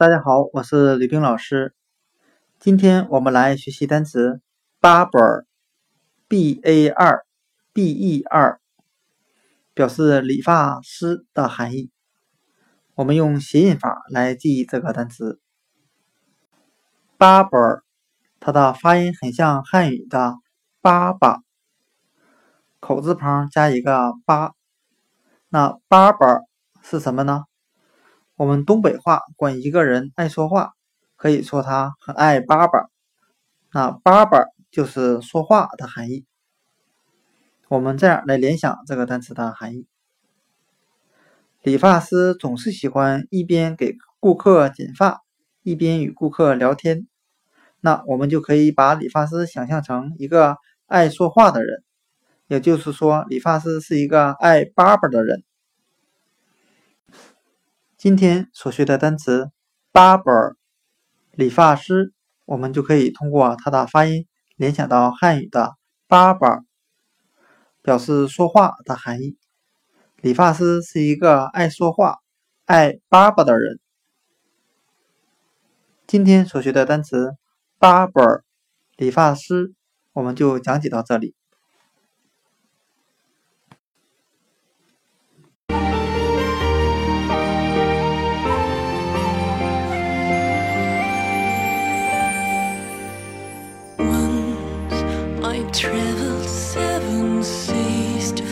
大家好，我是吕冰老师。今天我们来学习单词 barber，b a r b e r，表示理发师的含义。我们用谐音法来记忆这个单词 barber，它的发音很像汉语的“爸爸”，口字旁加一个“八”。那 barber 是什么呢？我们东北话管一个人爱说话，可以说他很爱叭叭。那叭叭就是说话的含义。我们这样来联想这个单词的含义：理发师总是喜欢一边给顾客剪发，一边与顾客聊天。那我们就可以把理发师想象成一个爱说话的人，也就是说，理发师是一个爱叭叭的人。今天所学的单词 barber 理发师，我们就可以通过它的发音联想到汉语的“爸爸”，表示说话的含义。理发师是一个爱说话、爱爸爸的人。今天所学的单词 barber 理发师，我们就讲解到这里。traveled seven seas to